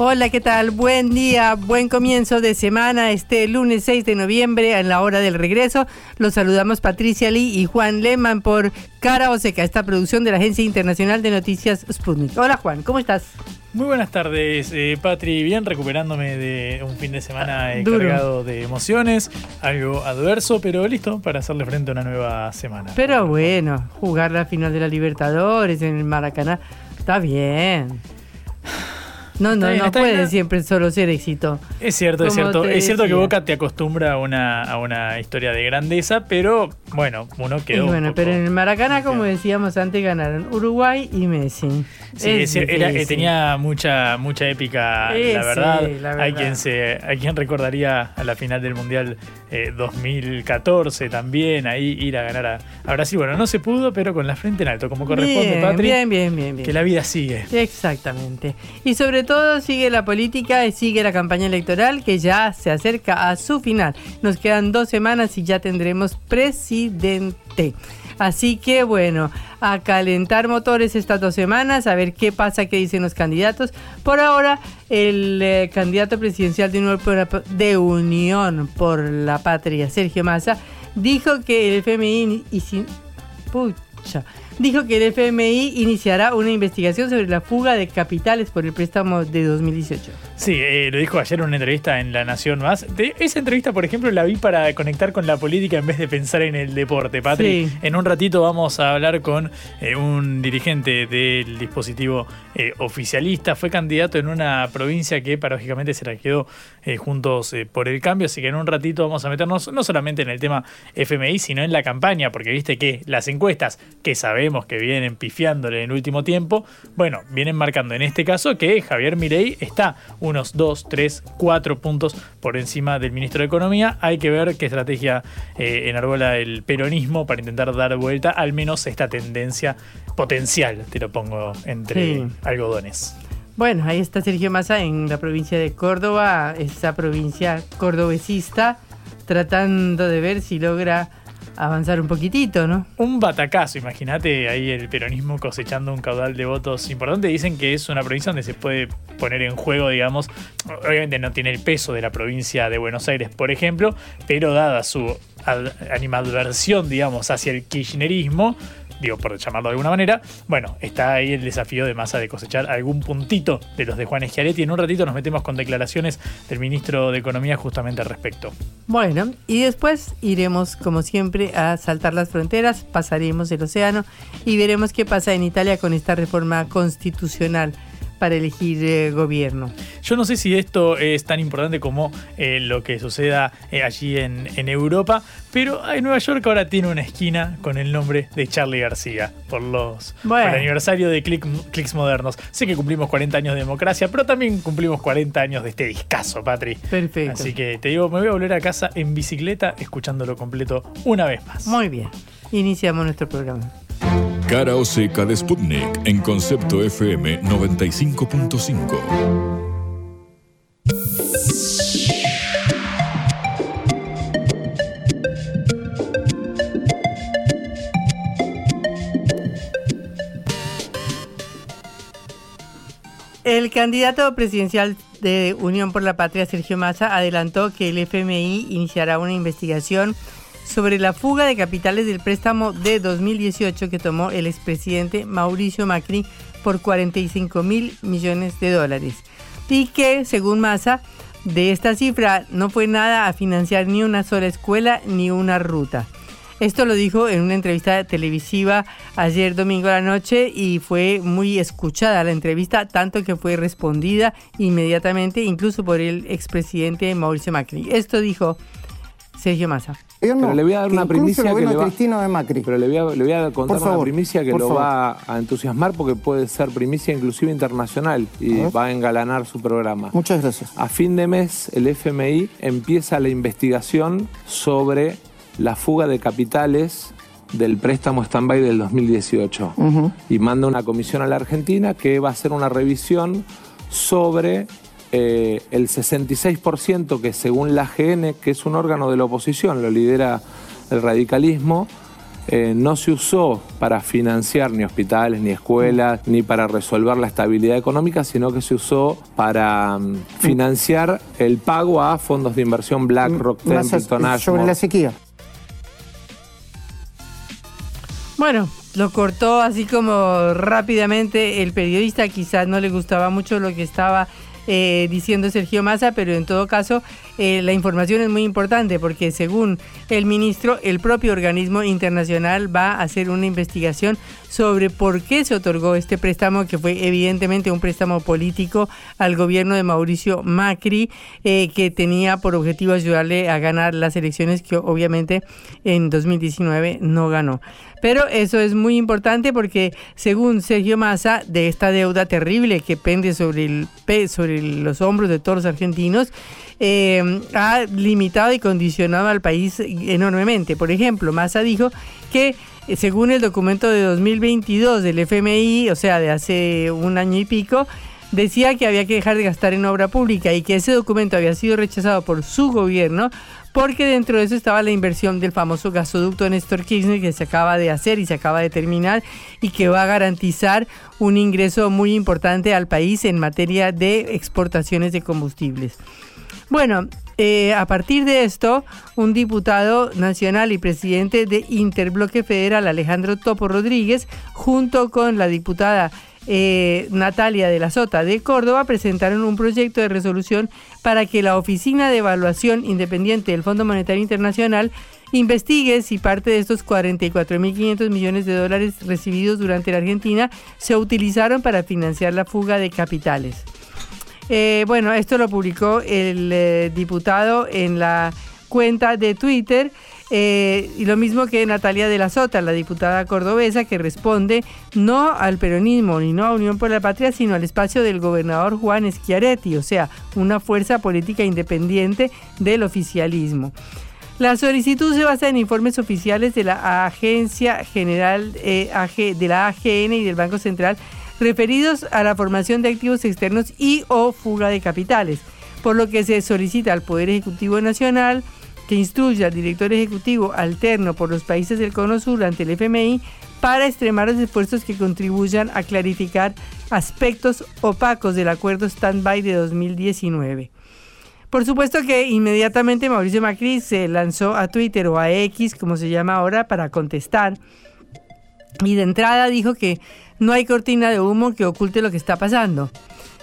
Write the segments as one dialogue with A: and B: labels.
A: Hola, ¿qué tal? Buen día, buen comienzo de semana, este lunes 6 de noviembre, a la hora del regreso. Los saludamos Patricia Lee y Juan Lehmann por Cara o Seca, esta producción de la Agencia Internacional de Noticias Sputnik. Hola Juan, ¿cómo estás?
B: Muy buenas tardes, eh, Patri. Bien, recuperándome de un fin de semana eh, cargado de emociones, algo adverso, pero listo para hacerle frente a una nueva semana.
A: Pero bueno, jugar la final de la Libertadores en el Maracaná, está bien. No, no, no puede siempre solo ser éxito.
B: Es cierto, es cierto. Es cierto que Boca te acostumbra a una, a una historia de grandeza, pero bueno, uno quedó.
A: Y bueno, pero en el Maracaná, como decíamos antes, ganaron Uruguay y Messi.
B: Sí, tenía mucha, mucha épica, la, verdad. Hay quien se, hay quien recordaría a la final del Mundial 2014 eh, también, ahí ir a ganar a, a, Brasil. Bueno, no se pudo, pero con la frente en alto, como corresponde,
A: bien,
B: Patri.
A: Bien, bien, bien, bien.
B: Que la vida sigue.
A: Exactamente. Y sobre todo sigue la política y sigue la campaña electoral que ya se acerca a su final. Nos quedan dos semanas y ya tendremos presidente. Así que bueno, a calentar motores estas dos semanas, a ver qué pasa, qué dicen los candidatos. Por ahora, el eh, candidato presidencial de, de Unión por la Patria, Sergio Massa, dijo que el FMI... Y sin, pucha, dijo que el FMI iniciará una investigación sobre la fuga de capitales por el préstamo de 2018.
B: Sí, eh, lo dijo ayer en una entrevista en La Nación Más. esa entrevista, por ejemplo, la vi para conectar con la política en vez de pensar en el deporte, Patri. En un ratito vamos a hablar con eh, un dirigente del dispositivo eh, oficialista. Fue candidato en una provincia que paradójicamente se la quedó juntos por el cambio. Así que en un ratito vamos a meternos no solamente en el tema FMI, sino en la campaña, porque viste que las encuestas que sabemos que vienen pifiándole en el último tiempo, bueno, vienen marcando en este caso que Javier Mirey está unos 2, 3, 4 puntos por encima del ministro de Economía. Hay que ver qué estrategia eh, enarbola el peronismo para intentar dar vuelta al menos esta tendencia potencial, te lo pongo entre algodones.
A: Bueno, ahí está Sergio Massa en la provincia de Córdoba, esa provincia cordobesista, tratando de ver si logra avanzar un poquitito, ¿no?
B: Un batacazo, imagínate ahí el peronismo cosechando un caudal de votos importante. Dicen que es una provincia donde se puede poner en juego, digamos, obviamente no tiene el peso de la provincia de Buenos Aires, por ejemplo, pero dada su animadversión, digamos, hacia el kirchnerismo, digo por llamarlo de alguna manera, bueno, está ahí el desafío de Massa de cosechar algún puntito de los de Juan Schiaretti. En un ratito nos metemos con declaraciones del ministro de Economía justamente al respecto.
A: Bueno, y después iremos, como siempre, a saltar las fronteras, pasaremos el océano y veremos qué pasa en Italia con esta reforma constitucional para elegir eh, gobierno.
B: Yo no sé si esto es tan importante como eh, lo que suceda eh, allí en, en, Europa, pero en Nueva York ahora tiene una esquina con el nombre de Charlie García por los por el aniversario de Click, Clicks Modernos. Sé que cumplimos 40 años de democracia, pero también cumplimos 40 años de este discazo, Patri.
A: Perfecto.
B: Así que te digo, me voy a volver a casa en bicicleta escuchándolo completo una vez más.
A: Muy bien. Iniciamos nuestro programa.
C: Cara o seca de Sputnik en concepto FM 95.5.
A: El candidato presidencial de Unión por la Patria, Sergio Massa, adelantó que el FMI iniciará una investigación sobre la fuga de capitales del préstamo de 2018 que tomó el expresidente Mauricio Macri por 45 mil millones de dólares. Y que, según Massa, de esta cifra no fue nada a financiar ni una sola escuela ni una ruta. Esto lo dijo en una entrevista televisiva ayer domingo a la noche y fue muy escuchada la entrevista, tanto que fue respondida inmediatamente incluso por el expresidente Mauricio Macri. Esto dijo Sergio Massa.
D: Pero le voy a dar una primicia que le va,
E: de Macri.
D: Pero le voy a, contar una primicia que lo va a entusiasmar porque puede ser primicia inclusive internacional y va a engalanar su programa.
E: Muchas gracias.
D: A fin de mes el FMI empieza la investigación sobre la fuga de capitales del préstamo stand-by del 2018 y manda una comisión a la Argentina que va a hacer una revisión sobre eh, el 66% que según la AGN, que es un órgano de la oposición, lo lidera el radicalismo, eh, no se usó para financiar ni hospitales, ni escuelas, ni para resolver la estabilidad económica, sino que se usó para mm, financiar el pago a fondos de inversión BlackRock, Templeton, Ashmore.
E: Sobre la sequía.
A: Bueno, lo cortó así como rápidamente el periodista, quizás no le gustaba mucho lo que estaba eh, diciendo Sergio Massa, pero en todo caso eh, la información es muy importante porque según el ministro, el propio organismo internacional va a hacer una investigación sobre por qué se otorgó este préstamo, que fue evidentemente un préstamo político al gobierno de Mauricio Macri, eh, que tenía por objetivo ayudarle a ganar las elecciones que obviamente en 2019 no ganó. Pero eso es muy importante porque según Sergio Massa, de esta deuda terrible que pende sobre, el, sobre los hombros de todos los argentinos, eh, ha limitado y condicionado al país enormemente. Por ejemplo, Massa dijo que eh, según el documento de 2022 del FMI, o sea, de hace un año y pico, decía que había que dejar de gastar en obra pública y que ese documento había sido rechazado por su gobierno porque dentro de eso estaba la inversión del famoso gasoducto Néstor Kirchner que se acaba de hacer y se acaba de terminar y que va a garantizar un ingreso muy importante al país en materia de exportaciones de combustibles. Bueno, eh, a partir de esto, un diputado nacional y presidente de Interbloque Federal, Alejandro Topo Rodríguez, junto con la diputada eh, Natalia de la Sota de Córdoba presentaron un proyecto de resolución para que la Oficina de Evaluación Independiente del Fondo Monetario Internacional investigue si parte de estos 44.500 millones de dólares recibidos durante la Argentina se utilizaron para financiar la fuga de capitales. Eh, bueno, esto lo publicó el eh, diputado en la cuenta de Twitter eh, y lo mismo que Natalia de la Sota, la diputada cordobesa, que responde no al peronismo ni no a Unión por la Patria, sino al espacio del gobernador Juan Schiaretti, o sea, una fuerza política independiente del oficialismo. La solicitud se basa en informes oficiales de la Agencia General eh, de la AGN y del Banco Central referidos a la formación de activos externos y o fuga de capitales, por lo que se solicita al Poder Ejecutivo Nacional, que instruya al director ejecutivo alterno por los países del Cono Sur ante el FMI para extremar los esfuerzos que contribuyan a clarificar aspectos opacos del acuerdo stand-by de 2019. Por supuesto que inmediatamente Mauricio Macri se lanzó a Twitter o a X, como se llama ahora, para contestar. Y de entrada dijo que no hay cortina de humo que oculte lo que está pasando.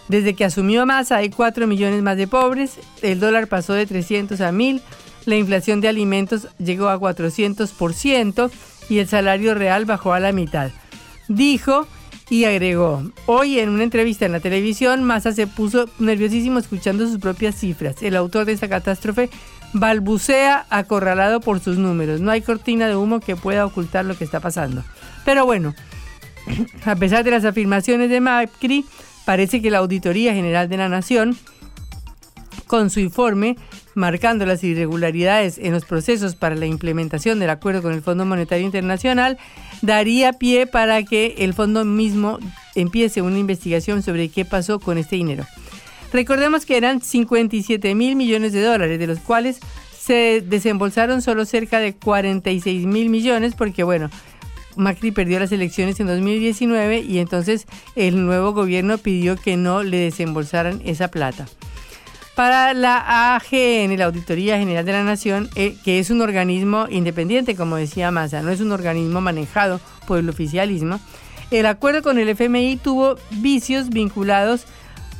A: Desde que asumió Massa hay 4 millones más de pobres, el dólar pasó de 300 a 1000, la inflación de alimentos llegó a 400% y el salario real bajó a la mitad. Dijo Y agregó, hoy en una entrevista en la televisión, Massa se puso nerviosísimo escuchando sus propias cifras. El autor de esta catástrofe balbucea acorralado por sus números. No hay cortina de humo que pueda ocultar lo que está pasando. Pero bueno, a pesar de las afirmaciones de Macri, parece que la Auditoría General de la Nación, con su informe marcando las irregularidades en los procesos para la implementación del acuerdo con el Fondo Monetario Internacional, daría pie para que el fondo mismo empiece una investigación sobre qué pasó con este dinero. Recordemos que eran 57 mil millones de dólares, de los cuales se desembolsaron solo cerca de 46 mil millones, porque bueno, Macri perdió las elecciones en 2019 y entonces el nuevo gobierno pidió que no le desembolsaran esa plata. Para la AGN, la Auditoría General de la Nación, eh, que es un organismo independiente, como decía Massa, no es un organismo manejado por el oficialismo, el acuerdo con el FMI tuvo vicios vinculados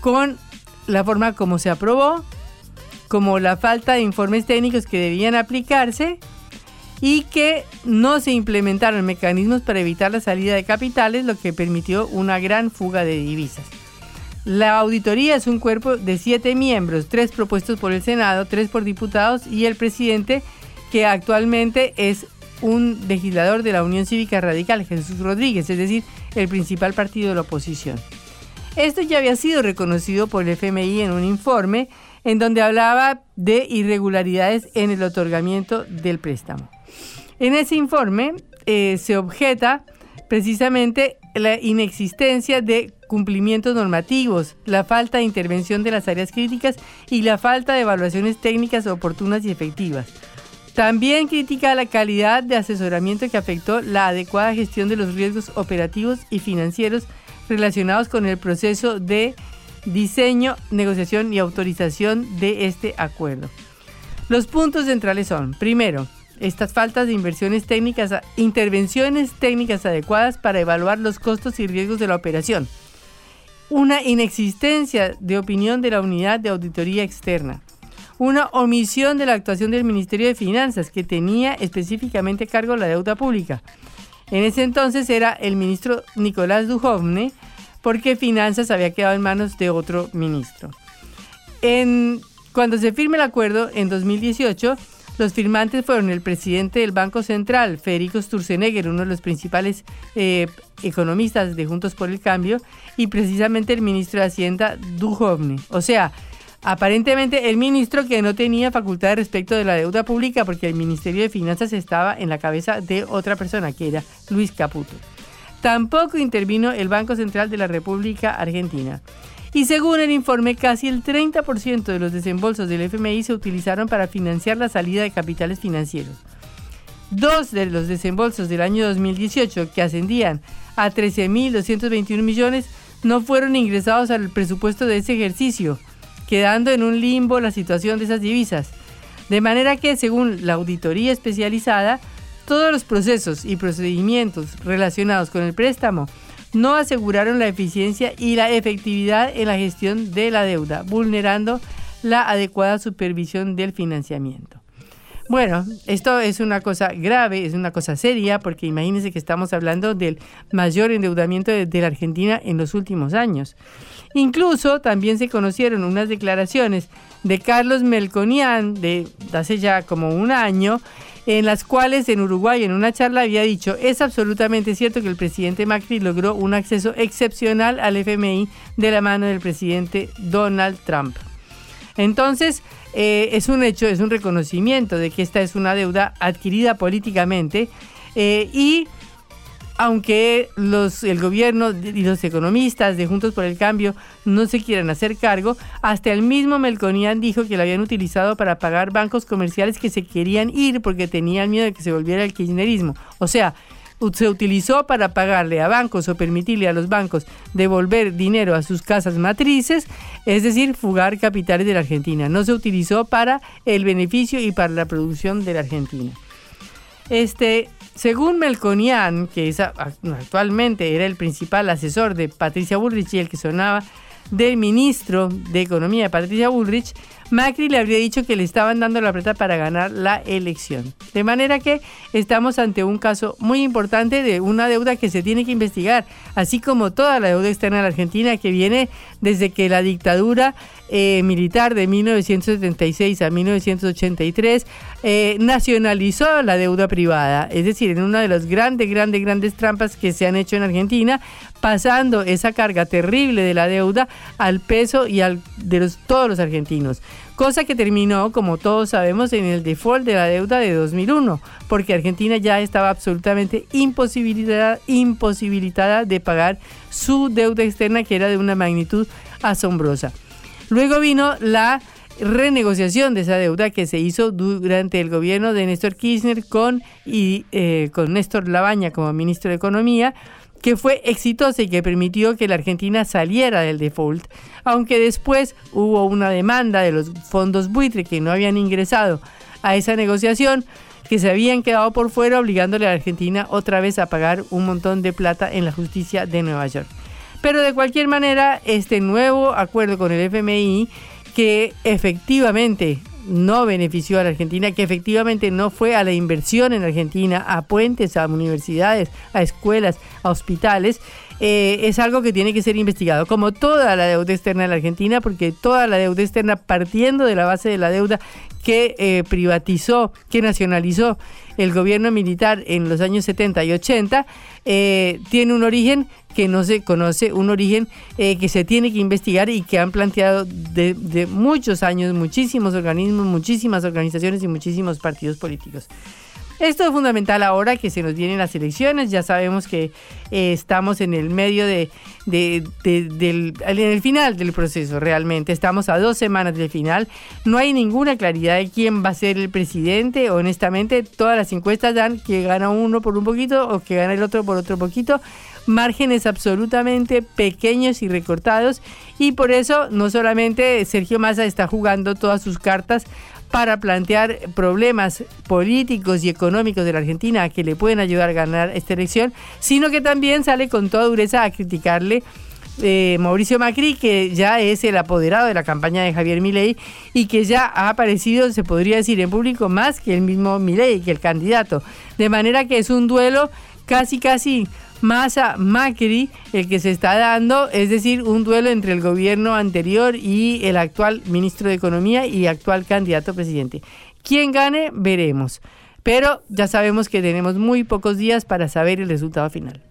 A: con la forma como se aprobó, como la falta de informes técnicos que debían aplicarse y que no se implementaron mecanismos para evitar la salida de capitales, lo que permitió una gran fuga de divisas. La auditoría es un cuerpo de siete miembros, tres propuestos por el Senado, tres por diputados y el presidente, que actualmente es un legislador de la Unión Cívica Radical, Jesús Rodríguez, es decir, el principal partido de la oposición. Esto ya había sido reconocido por el FMI en un informe en donde hablaba de irregularidades en el otorgamiento del préstamo. En ese informe eh, se objeta precisamente la inexistencia de cumplimientos normativos, la falta de intervención de las áreas críticas y la falta de evaluaciones técnicas oportunas y efectivas. También critica la calidad de asesoramiento que afectó la adecuada gestión de los riesgos operativos y financieros relacionados con el proceso de diseño, negociación y autorización de este acuerdo. Los puntos centrales son, primero, estas faltas de inversiones técnicas, intervenciones técnicas adecuadas para evaluar los costos y riesgos de la operación una inexistencia de opinión de la unidad de auditoría externa, una omisión de la actuación del Ministerio de Finanzas, que tenía específicamente cargo la deuda pública. En ese entonces era el ministro Nicolás Dujovne, porque Finanzas había quedado en manos de otro ministro. Cuando se firme el acuerdo en 2018, los firmantes fueron el presidente del Banco Central, Federico Sturzenegger, uno de los principales eh, economistas de Juntos por el Cambio, y precisamente el ministro de Hacienda, Duhovne. O sea, aparentemente el ministro que no tenía facultad respecto de la deuda pública porque el Ministerio de Finanzas estaba en la cabeza de otra persona, que era Luis Caputo. Tampoco intervino el Banco Central de la República Argentina. Y según el informe, casi el 30% de los desembolsos del FMI se utilizaron para financiar la salida de capitales financieros. Dos de los desembolsos del año 2018, que ascendían a 13.221 millones, no fueron ingresados al presupuesto de ese ejercicio, quedando en un limbo la situación de esas divisas. De manera que, según la auditoría especializada, todos los procesos y procedimientos relacionados con el préstamo no aseguraron la eficiencia y la efectividad en la gestión de la deuda, vulnerando la adecuada supervisión del financiamiento. Bueno, esto es una cosa grave, es una cosa seria, porque imagínense que estamos hablando del mayor endeudamiento de, la Argentina en los últimos años. Incluso también se conocieron unas declaraciones de Carlos Melconian de hace ya como un año, en las cuales en Uruguay en una charla había dicho, es absolutamente cierto que el presidente Macri logró un acceso excepcional al FMI de la mano del presidente Donald Trump. Entonces, eh, es un hecho, es un reconocimiento de que esta es una deuda adquirida políticamente eh, y aunque los, el gobierno y los economistas de Juntos por el Cambio no se quieran hacer cargo, hasta el mismo Melconian dijo que lo habían utilizado para pagar bancos comerciales que se querían ir porque tenían miedo de que se volviera el kirchnerismo. O sea, se utilizó para pagarle a bancos o permitirle a los bancos devolver dinero a sus casas matrices, es decir, fugar capitales de la Argentina. No se utilizó para el beneficio y para la producción de la Argentina. Este, según Melconian, que es, actualmente era el principal asesor de Patricia Bullrich y el que sonaba del ministro de Economía, Patricia Bullrich, Macri le habría dicho que le estaban dando la plata para ganar la elección. De manera que estamos ante un caso muy importante de una deuda que se tiene que investigar, así como toda la deuda externa de la Argentina que viene desde que la dictadura eh, militar de 1976 a 1983 eh, nacionalizó la deuda privada, es decir, en una de las grandes, grandes, grandes trampas que se han hecho en Argentina, pasando esa carga terrible de la deuda al peso y al de los, todos los argentinos. Cosa que terminó, como todos sabemos, en el default de la deuda de 2001, porque Argentina ya estaba absolutamente imposibilitada, imposibilitada de pagar su deuda externa, que era de una magnitud asombrosa. Luego vino la renegociación de esa deuda que se hizo durante el gobierno de Néstor Kirchner con, y, eh, con Néstor Labaña como ministro de Economía, que fue exitosa y que permitió que la Argentina saliera del default, aunque después hubo una demanda de los fondos buitre que no habían ingresado a esa negociación, que se habían quedado por fuera, obligándole a la Argentina otra vez a pagar un montón de plata en la justicia de Nueva York. Pero de cualquier manera, este nuevo acuerdo con el FMI, que efectivamente no benefició a la Argentina, que efectivamente no fue a la inversión en Argentina, a puentes, a universidades, a escuelas, a hospitales, eh, es algo que tiene que ser investigado, como toda la deuda externa de la Argentina, porque toda la deuda externa partiendo de la base de la deuda que eh, privatizó, que nacionalizó el gobierno militar en los años 70 y 80, eh, tiene un origen que no se conoce, un origen eh, que se tiene que investigar y que han planteado de, de muchos años muchísimos organismos, muchísimas organizaciones y muchísimos partidos políticos. Esto es fundamental ahora que se nos vienen las elecciones. Ya sabemos que eh, estamos en el medio de, en el final del proceso realmente. Estamos a dos semanas del final. No hay ninguna claridad de quién va a ser el presidente. Honestamente, todas las encuestas dan que gana uno por un poquito o que gana el otro por otro poquito. Márgenes absolutamente pequeños y recortados. Y por eso no solamente Sergio Massa está jugando todas sus cartas para plantear problemas políticos y económicos de la Argentina que le pueden ayudar a ganar esta elección, sino que también sale con toda dureza a criticarle eh, Mauricio Macri, que ya es el apoderado de la campaña de Javier Milei y que ya ha aparecido, se podría decir en público, más que el mismo Milei, que el candidato. De manera que es un duelo casi, casi Massa Macri el que se está dando, es decir, un duelo entre el gobierno anterior y el actual ministro de Economía y actual candidato a presidente. Quien gane, veremos. Pero ya sabemos que tenemos muy pocos días para saber el resultado final.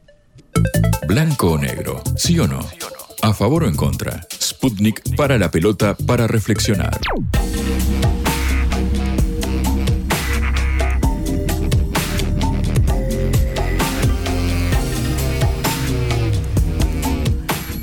C: Blanco o negro, sí o no. A favor o en contra. Sputnik para la pelota para reflexionar.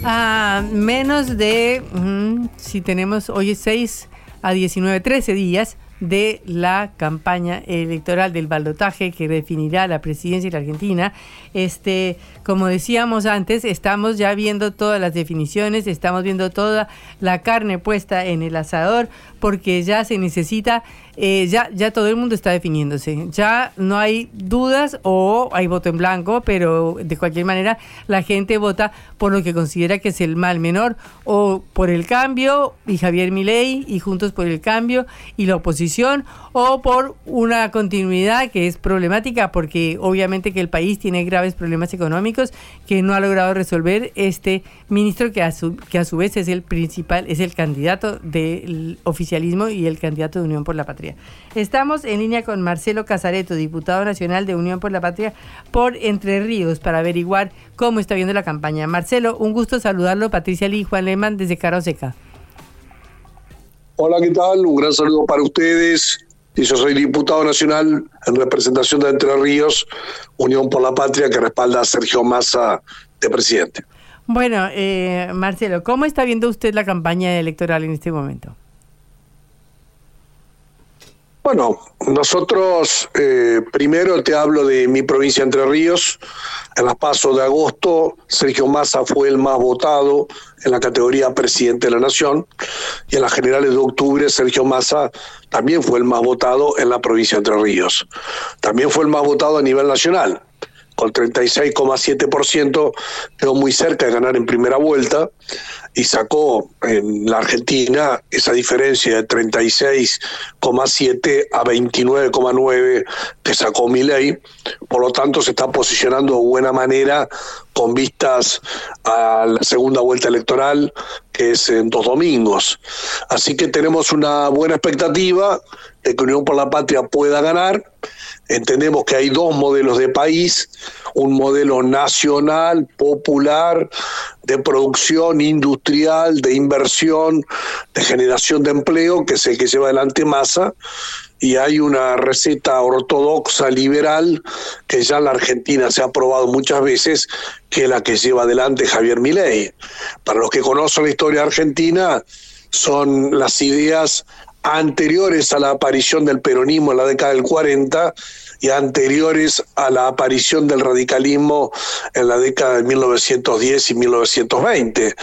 A: A menos de, mm, si tenemos hoy es 6 a 19, 13 días de la campaña electoral del baldotaje que definirá la presidencia de la Argentina. Este, como decíamos antes, estamos ya viendo todas las definiciones, estamos viendo toda la carne puesta en el asador porque ya se necesita eh, ya, ya todo el mundo está definiéndose. Ya no hay dudas o hay voto en blanco, pero de cualquier manera la gente vota por lo que considera que es el mal menor o por el cambio y Javier Milei y Juntos por el Cambio y la oposición o por una continuidad que es problemática porque obviamente que el país tiene graves problemas económicos que no ha logrado resolver este ministro que a su, que a su vez es el principal, es el candidato del oficialismo y el candidato de Unión por la Patria. Estamos en línea con Marcelo Casareto, diputado nacional de Unión por la Patria por Entre Ríos, para averiguar cómo está viendo la campaña. Marcelo, un gusto saludarlo. Patricia Lee Juan Lehmann desde Caroseca.
E: Hola, ¿qué tal? Un gran saludo para ustedes. Y yo soy diputado nacional en representación de Entre Ríos, Unión por la Patria, que respalda a Sergio Massa de presidente.
A: Bueno, eh, Marcelo, ¿cómo está viendo usted la campaña electoral en este momento?
E: Bueno, nosotros eh, primero te hablo de mi provincia Entre Ríos. En las pasos de agosto, Sergio Massa fue el más votado en la categoría presidente de la Nación. Y en las generales de octubre, Sergio Massa también fue el más votado en la provincia Entre Ríos. También fue el más votado a nivel nacional. Con 36,7% quedó muy cerca de ganar en primera vuelta y sacó en la Argentina esa diferencia de 36,7 a 29,9 que sacó Milei. Por lo tanto, se está posicionando de buena manera con vistas a la segunda vuelta electoral, que es en dos domingos. Así que tenemos una buena expectativa de que Unión por la Patria pueda ganar. Entendemos que hay dos modelos de país, un modelo nacional, popular, de producción industrial, de inversión, de generación de empleo, que es el que lleva adelante Massa, y hay una receta ortodoxa liberal que ya en la Argentina se ha probado muchas veces, que es la que lleva adelante Javier Milei. Para los que conocen la historia argentina, son las ideas anteriores a la aparición del peronismo en la década del 40 y anteriores a la aparición del radicalismo en la década de 1910 y 1920.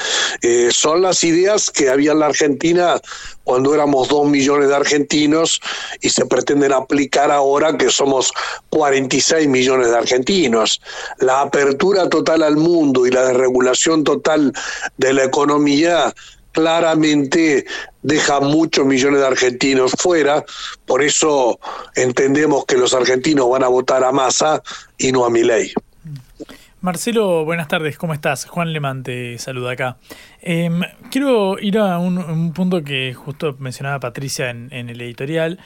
E: Eh, son las ideas que había en la Argentina cuando éramos dos millones de argentinos y se pretenden aplicar ahora que somos 46 millones de argentinos. La apertura total al mundo y la desregulación total de la economía claramente deja muchos millones de argentinos fuera, por eso entendemos que los argentinos van a votar a Massa y no a Milei.
B: Marcelo, buenas tardes, ¿cómo estás? Juan Lemán te saluda acá. Em, quiero ir a un, punto que justo mencionaba Patricia en, en el editorial,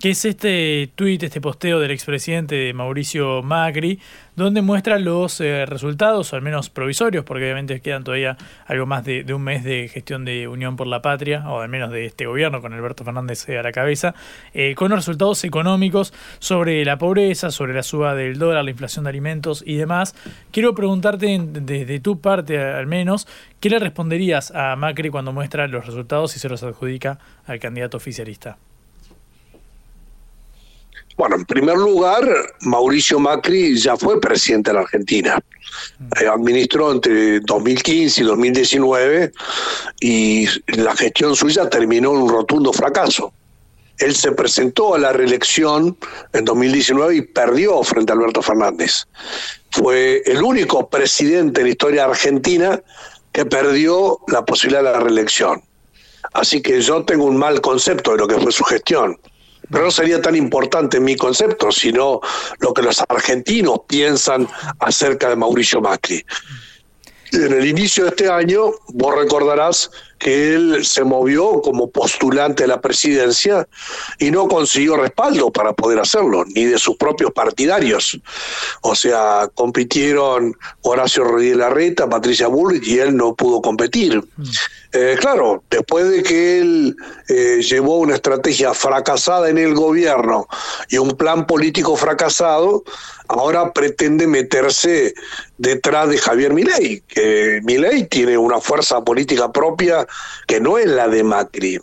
B: que es este tuit, este posteo del expresidente Mauricio Macri, donde muestra los eh, resultados, o al menos provisorios, porque obviamente quedan todavía algo más de, un mes de gestión de Unión por la Patria, o al menos de este gobierno con Alberto Fernández a la cabeza, eh, con los resultados económicos sobre la pobreza, sobre la suba del dólar, la inflación de alimentos y demás. Quiero preguntarte desde tu parte al menos, ¿qué le responderías a Macri cuando muestra los resultados y se los adjudica al candidato oficialista?
E: Bueno, en primer lugar, Mauricio Macri ya fue presidente de la Argentina. Mm. Eh, administró entre 2015 y 2019 y la gestión suya terminó en un rotundo fracaso. Él se presentó a la reelección en 2019 y perdió frente a Alberto Fernández. Fue el único presidente en la historia argentina que perdió la posibilidad de la reelección. Así que yo tengo un mal concepto de lo que fue su gestión pero no sería tan importante en mi concepto, sino lo que los argentinos piensan acerca de Mauricio Macri. En el inicio de este año, vos recordarás que él se movió como postulante de la presidencia y no consiguió respaldo para poder hacerlo, ni de sus propios partidarios. O sea, compitieron Horacio Rodríguez Larreta, Patricia Bullrich y él no pudo competir. Mm. Eh, claro, después de que él eh, llevó una estrategia fracasada en el gobierno y un plan político fracasado, ahora pretende meterse detrás de Javier Milei, que Milei tiene una fuerza política propia que no es la de Macri.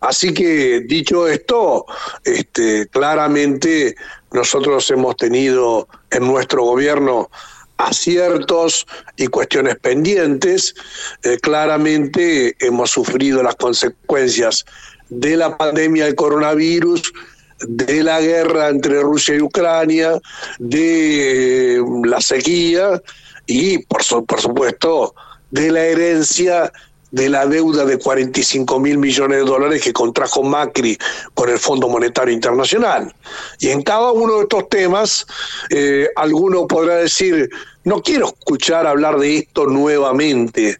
E: Así que dicho esto, este, claramente nosotros hemos tenido en nuestro gobierno aciertos y cuestiones pendientes. Eh, claramente hemos sufrido las consecuencias de la pandemia del coronavirus, de la guerra entre Rusia y Ucrania, de eh, la sequía y, por, por supuesto, de la herencia de la deuda de 45 mil millones de dólares que contrajo Macri con el Fondo Monetario Internacional. Y en cada uno de estos temas, eh, alguno podrá decir, no quiero escuchar hablar de esto nuevamente,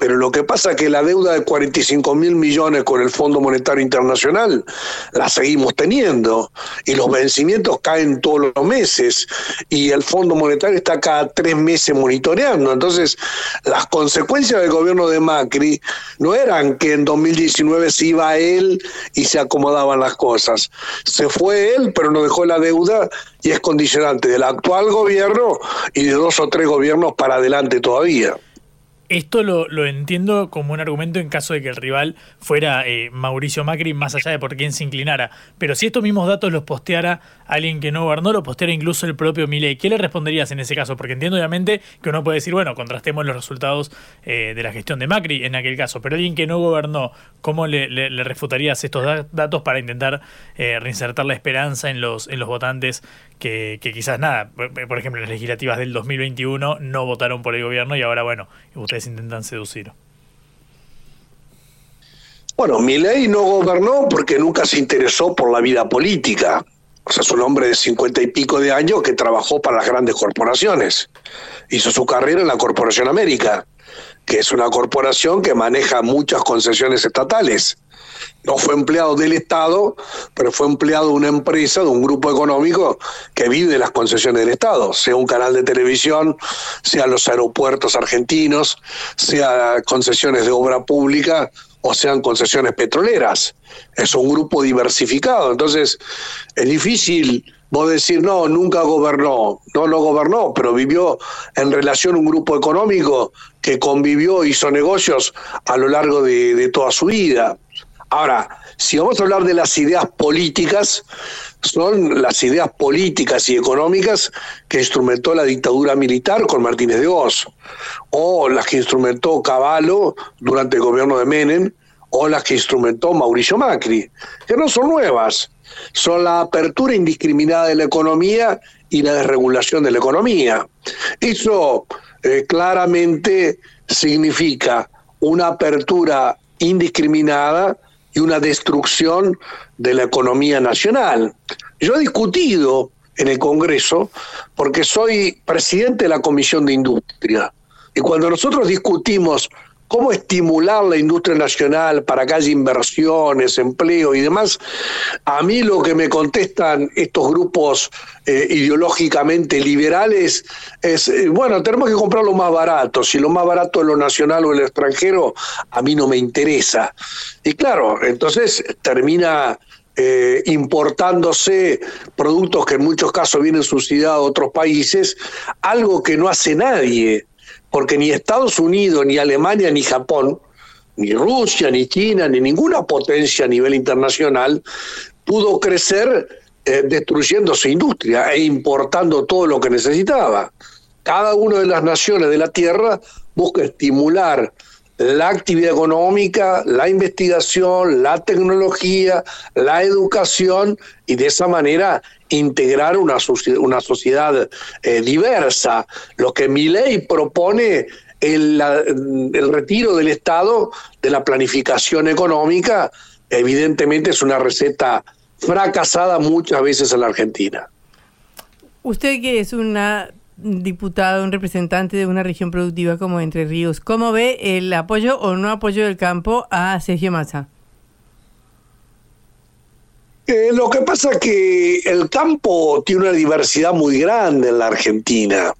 E: pero lo que pasa es que la deuda de 45 mil millones con el Fondo Monetario Internacional la seguimos teniendo y los vencimientos caen todos los meses y el Fondo Monetario está cada tres meses monitoreando. Entonces, las consecuencias del gobierno de Macri no eran que en 2019 se iba él y se acomodaban las cosas. Se fue él, pero no dejó la deuda y es condicionante del actual gobierno y de dos o tres gobiernos para adelante todavía.
B: Esto lo, lo, entiendo como un argumento en caso de que el rival fuera eh, Mauricio Macri, más allá de por quién se inclinara. Pero si estos mismos datos los posteara alguien que no gobernó, lo posteara incluso el propio Milei, ¿qué le responderías en ese caso? Porque entiendo obviamente que uno puede decir, bueno, contrastemos los resultados eh, de la gestión de Macri en aquel caso, pero alguien que no gobernó, ¿cómo le, refutarías estos datos para intentar eh, reinsertar la esperanza en los, en los votantes que, que quizás nada, por ejemplo, en las legislativas del 2021 no votaron por el gobierno y ahora, bueno, ustedes les intentan seducir?
E: Bueno, Milei no gobernó porque nunca se interesó por la vida política. O sea, es un hombre de cincuenta y pico de años que trabajó para las grandes corporaciones. Hizo su carrera en la Corporación América que es una corporación que maneja muchas concesiones estatales. No fue empleado del Estado, pero fue empleado de una empresa, de un grupo económico que vive las concesiones del Estado, sea un canal de televisión, sea los aeropuertos argentinos, sea concesiones de obra pública o sean concesiones petroleras. Es un grupo diversificado. Entonces, es difícil vos decir, no, nunca gobernó. No, no gobernó, pero vivió en relación un grupo económico que convivió, hizo negocios a lo largo de, de toda su vida. Ahora, si vamos a hablar de las ideas políticas, son las ideas políticas y económicas que instrumentó la dictadura militar con Martínez de Oz, o las que instrumentó Cavallo durante el gobierno de Menem, o las que instrumentó Mauricio Macri, que no son nuevas, son la apertura indiscriminada de la economía y la desregulación de la economía. Eso eh, claramente significa una apertura indiscriminada y una destrucción de la economía nacional. Yo he discutido en el Congreso porque soy presidente de la Comisión de Industria. Y cuando nosotros discutimos cómo estimular la industria nacional para que haya inversiones, empleo y demás, a mí lo que me contestan estos grupos eh, ideológicamente liberales es, eh, bueno, tenemos que comprar lo más barato, si lo más barato es lo nacional o el extranjero, a mí no me interesa. Y claro, entonces termina... Eh, importándose productos que en muchos casos vienen subsidiados de otros países, algo que no hace nadie porque ni Estados Unidos, ni Alemania, ni Japón, ni Rusia, ni China, ni ninguna potencia a nivel internacional pudo crecer eh, destruyendo su industria e importando todo lo que necesitaba. Cada una de las naciones de la Tierra busca estimular la actividad económica, la investigación, la tecnología, la educación y de esa manera integrar una, una sociedad eh, diversa. Lo que mi ley propone el, el retiro del Estado de la planificación económica, evidentemente es una receta fracasada muchas veces en la Argentina.
A: Usted que es una diputado, un representante de una región productiva como Entre Ríos, ¿cómo ve el apoyo o no apoyo del campo a Sergio Massa?
E: Eh, lo que pasa es que el campo tiene una diversidad muy grande en la Argentina.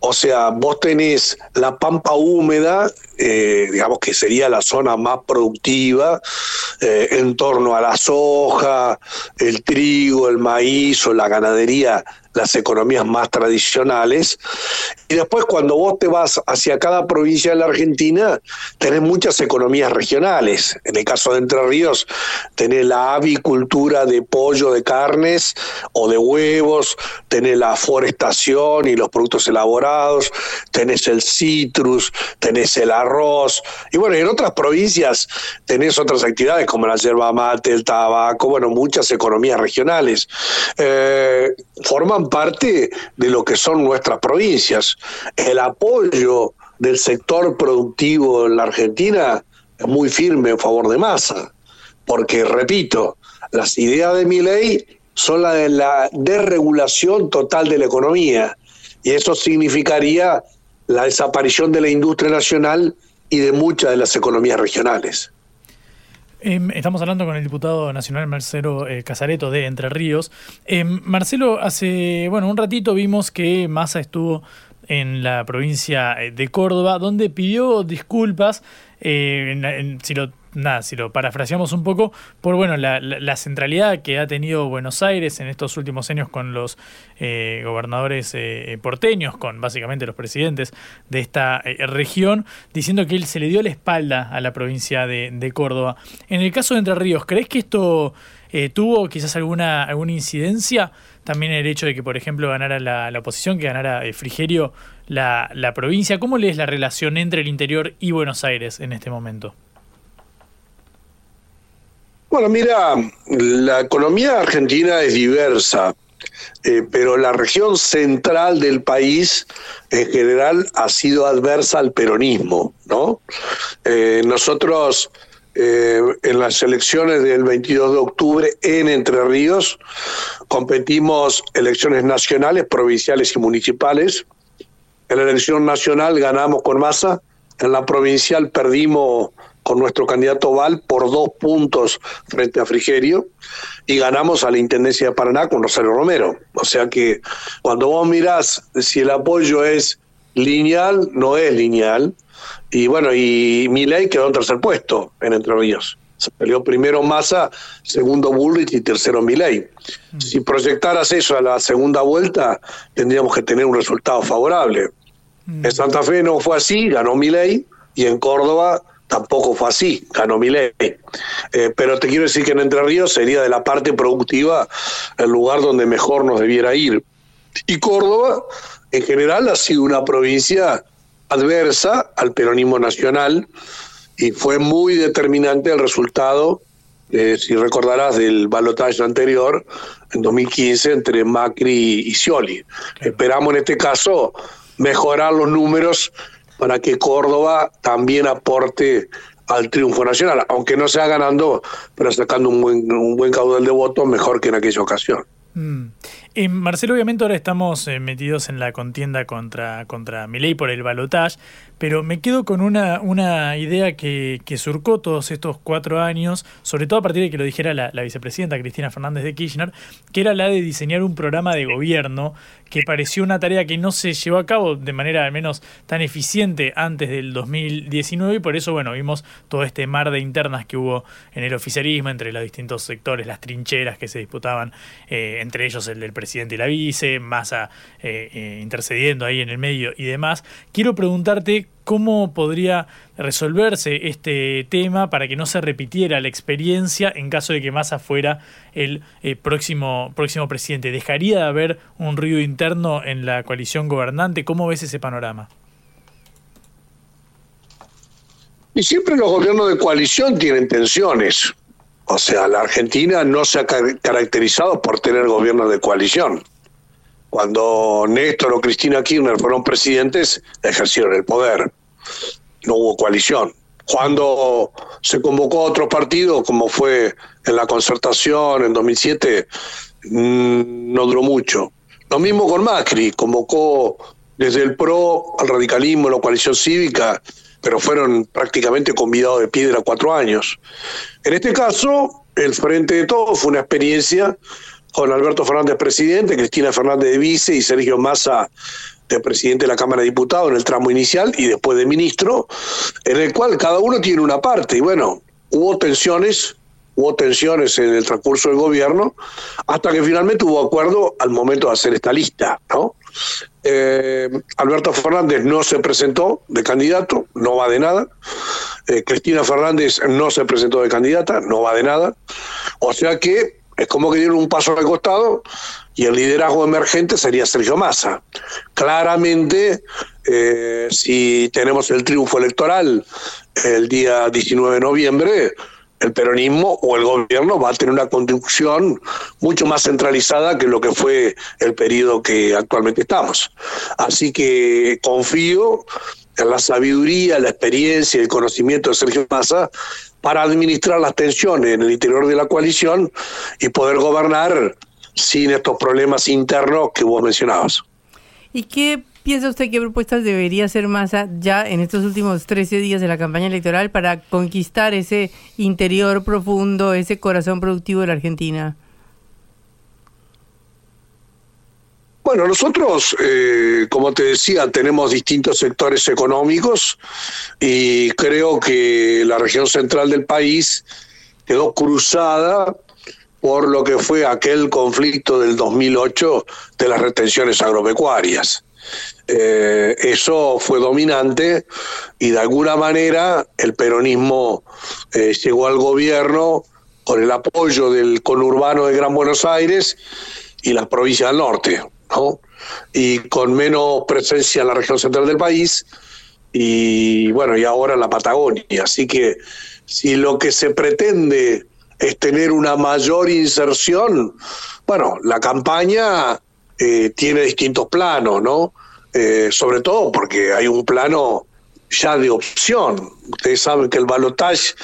E: O sea, vos tenés la pampa húmeda, eh, digamos que sería la zona más productiva, eh, en torno a la soja, el trigo, el maíz o la ganadería las economías más tradicionales. Y después cuando vos te vas hacia cada provincia de la Argentina, tenés muchas economías regionales. En el caso de Entre Ríos, tenés la avicultura de pollo, de carnes o de huevos, tenés la forestación y los productos elaborados, tenés el citrus, tenés el arroz. Y bueno, en otras provincias tenés otras actividades como la yerba mate, el tabaco, bueno, muchas economías regionales. Eh, forman parte de lo que son nuestras provincias. El apoyo del sector productivo en la Argentina es muy firme en favor de masa, porque, repito, las ideas de mi ley son la de la desregulación total de la economía, y eso significaría la desaparición de la industria nacional y de muchas de las economías regionales.
B: Em, estamos hablando con el diputado nacional Marcelo eh, Casareto de Entre Ríos. Em, Marcelo, hace bueno un ratito vimos que Massa estuvo en la provincia eh, de Córdoba, donde pidió disculpas, eh, si lo nada, si lo parafraseamos un poco, por bueno, la, centralidad que ha tenido Buenos Aires en estos últimos años con los eh, gobernadores eh, porteños, con básicamente los presidentes de esta eh, región, diciendo que él se le dio la espalda a la provincia de, Córdoba. En el caso de Entre Ríos, ¿crees que esto tuvo quizás alguna, alguna incidencia? También el hecho de que, por ejemplo, ganara la, la oposición, que ganara Frigerio la, la provincia. ¿Cómo lees la relación entre el interior y Buenos Aires en este momento?
E: Bueno, mira, la economía argentina es diversa, eh, pero la región central del país en general ha sido adversa al peronismo, ¿no? Eh, nosotros eh, en las elecciones del 22 de octubre en Entre Ríos. Competimos elecciones nacionales, provinciales y municipales. En la elección nacional ganamos con masa, en la provincial perdimos con nuestro candidato Val por dos puntos frente a Frigerio y ganamos a la Intendencia de Paraná con Rosario Romero. O sea que cuando vos mirás si el apoyo es lineal, no es lineal. Y bueno, y Milei quedó en tercer puesto en Entre Ríos. Salió primero Massa, segundo Bullrich y tercero Milei. Mm. Si proyectaras eso a la segunda vuelta, tendríamos que tener un resultado favorable. Mm. En Santa Fe no fue así, ganó Milei, y en Córdoba tampoco fue así, ganó Milei. Eh, pero te quiero decir que en Entre Ríos sería de la parte productiva el lugar donde mejor nos debiera ir. Y Córdoba, en general, ha sido una provincia adversa al peronismo nacional y fue muy determinante el resultado, eh, si recordarás, del balotaje anterior, en 2015, entre Macri y Scioli. Esperamos en este caso mejorar los números para que Córdoba también aporte al triunfo nacional, aunque no sea ganando, pero sacando un buen, un buen caudal de votos mejor que en aquella ocasión.
B: Mm. Eh, Marcelo, obviamente ahora estamos eh, metidos en la contienda contra, contra Milei por el balotaje, pero me quedo con una, una idea que, que, surcó todos estos cuatro años, sobre todo a partir de que lo dijera la, la, vicepresidenta Cristina Fernández de Kirchner, que era la de diseñar un programa de gobierno que pareció una tarea que no se llevó a cabo de manera al menos tan eficiente antes del 2019 y por eso, bueno, vimos todo este mar de internas que hubo en el oficialismo entre los distintos sectores, las trincheras que se disputaban, eh, entre ellos el del presidente presidente y la vice, Massa eh, eh, intercediendo ahí en el medio y demás. Quiero preguntarte cómo podría resolverse este tema para que no se repitiera la experiencia en caso de que Massa fuera el eh, próximo, próximo presidente. ¿Dejaría de haber un ruido interno en la coalición gobernante? ¿Cómo ves ese panorama?
E: Y siempre los gobiernos de coalición tienen tensiones. O sea, la Argentina no se ha caracterizado por tener gobiernos de coalición. Cuando Néstor o Cristina Kirchner fueron presidentes, ejercieron el poder. No hubo coalición. Cuando se convocó a otro partido, como fue en la concertación en 2007, mm, no duró mucho. Lo mismo con Macri, convocó desde el PRO al radicalismo, la coalición cívica, pero fueron prácticamente convidados de piedra cuatro años. En este caso, el Frente de Todos fue una experiencia con Alberto Fernández presidente, Cristina Fernández de vice y Sergio Massa de presidente de la Cámara de Diputados en el tramo inicial y después de ministro, en el cual cada uno tiene una parte. Y bueno, hubo tensiones, hubo tensiones en el transcurso del gobierno, hasta que finalmente hubo acuerdo al momento de hacer esta lista, ¿no? Eh, Alberto Fernández no se presentó de candidato, no va de nada. Eh, Cristina Fernández no se presentó de candidata, no va de nada. O sea que es como que dieron un paso al costado y el liderazgo emergente sería Sergio Massa. Claramente, eh, si tenemos el triunfo electoral el día 19 de noviembre, el peronismo o el gobierno va a tener una conducción mucho más centralizada que lo que fue el periodo que actualmente estamos. Así que confío en la sabiduría, la experiencia y el conocimiento de Sergio Massa para administrar las tensiones en el interior de la coalición y poder gobernar sin estos problemas internos que vos mencionabas.
A: ¿Y qué piensa usted qué propuestas debería hacer Massa ya en estos últimos 13 días de la campaña electoral para conquistar ese interior profundo, ese corazón productivo de la Argentina?
E: Bueno, nosotros, eh, como te decía, tenemos distintos sectores económicos y creo que la región central del país quedó cruzada por lo que fue aquel conflicto del 2008 de las retenciones agropecuarias. Eh, eso fue dominante y de alguna manera el peronismo eh, llegó al gobierno con el apoyo del conurbano de Gran Buenos Aires y las provincias del norte, ¿no? y con menos presencia en la región central del país y bueno, y ahora en la Patagonia. Así que si lo que se pretende es tener una mayor inserción, bueno, la campaña eh, tiene distintos planos, ¿no? Eh, sobre todo porque hay un plano ya de opción. Ustedes saben que el balotaje